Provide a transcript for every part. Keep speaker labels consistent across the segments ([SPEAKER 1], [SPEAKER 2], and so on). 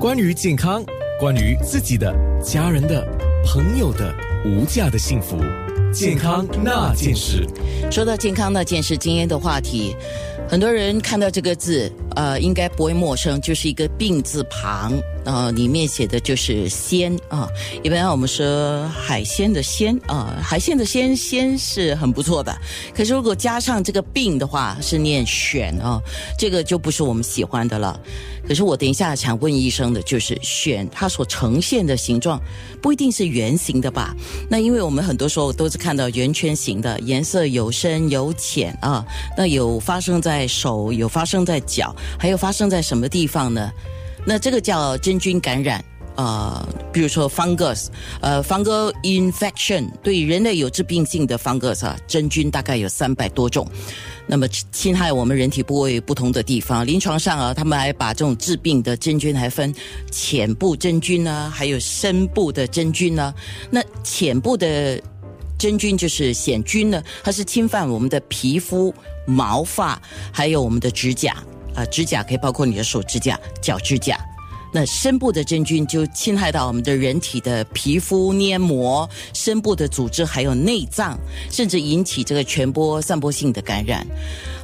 [SPEAKER 1] 关于健康，关于自己的、家人的、朋友的无价的幸福，健康那件事。
[SPEAKER 2] 说到健康那件事，今天的话题，很多人看到这个字，呃，应该不会陌生，就是一个病字旁。呃，里面写的就是鲜啊，一般我们说海鲜的鲜啊，海鲜的鲜鲜是很不错的。可是如果加上这个病的话，是念选啊，这个就不是我们喜欢的了。可是我等一下想问医生的，就是选它所呈现的形状，不一定是圆形的吧？那因为我们很多时候都是看到圆圈形的，颜色有深有浅啊。那有发生在手，有发生在脚，还有发生在什么地方呢？那这个叫真菌感染，呃，比如说 fungus，呃，fungal infection，对人类有致病性的 fungus 啊，真菌大概有三百多种，那么侵害我们人体部位不同的地方，临床上啊，他们还把这种致病的真菌还分浅部真菌呢，还有深部的真菌呢。那浅部的真菌就是癣菌呢，它是侵犯我们的皮肤、毛发，还有我们的指甲。啊，指甲可以包括你的手指甲、脚指甲。那深部的真菌就侵害到我们的人体的皮肤黏膜、深部的组织，还有内脏，甚至引起这个传播、散播性的感染。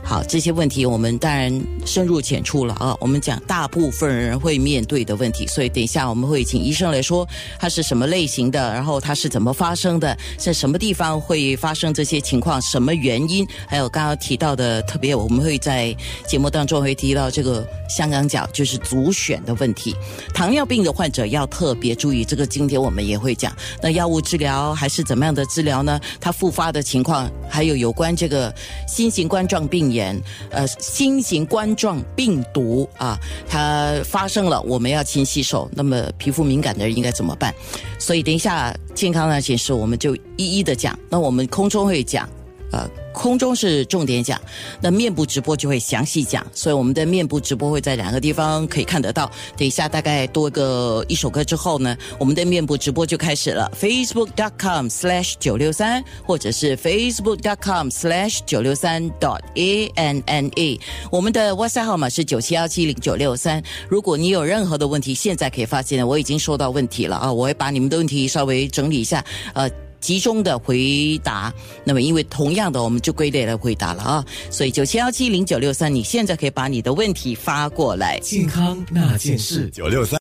[SPEAKER 2] 好，这些问题我们当然深入浅出了啊。我们讲大部分人会面对的问题，所以等一下我们会请医生来说它是什么类型的，然后它是怎么发生的，在什么地方会发生这些情况，什么原因，还有刚刚提到的，特别我们会在节目当中会提到这个香港脚就是足癣的问题。糖尿病的患者要特别注意，这个今天我们也会讲。那药物治疗还是怎么样的治疗呢？它复发的情况，还有有关这个新型冠状病。炎，呃，新型冠状病毒啊，它发生了，我们要勤洗手。那么皮肤敏感的人应该怎么办？所以等一下健康那件事，我们就一一的讲。那我们空中会讲，呃。空中是重点讲，那面部直播就会详细讲，所以我们的面部直播会在两个地方可以看得到。等一下大概多个一首歌之后呢，我们的面部直播就开始了，facebook.com/slash 九六三，或者是 facebook.com/slash 九六三 dot a n n e，。我们的 WhatsApp 号码是九七幺七零九六三。如果你有任何的问题，现在可以发现我已经收到问题了啊，我会把你们的问题稍微整理一下，呃。集中的回答，那么因为同样的，我们就归类来回答了啊。所以九七幺七零九六三，你现在可以把你的问题发过来。
[SPEAKER 1] 健康那件事，九六三。